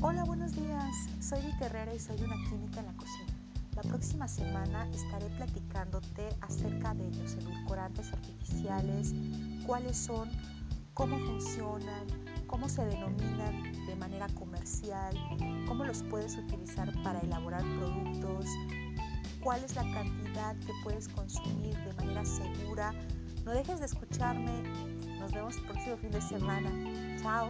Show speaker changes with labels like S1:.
S1: Hola buenos días. Soy Vi Herrera y soy una química en la cocina. La próxima semana estaré platicándote acerca de los edulcorantes artificiales, cuáles son, cómo funcionan, cómo se denominan de manera comercial, cómo los puedes utilizar para elaborar productos, cuál es la cantidad que puedes consumir de manera segura. No dejes de escucharme. Nos vemos el próximo fin de semana. Chao.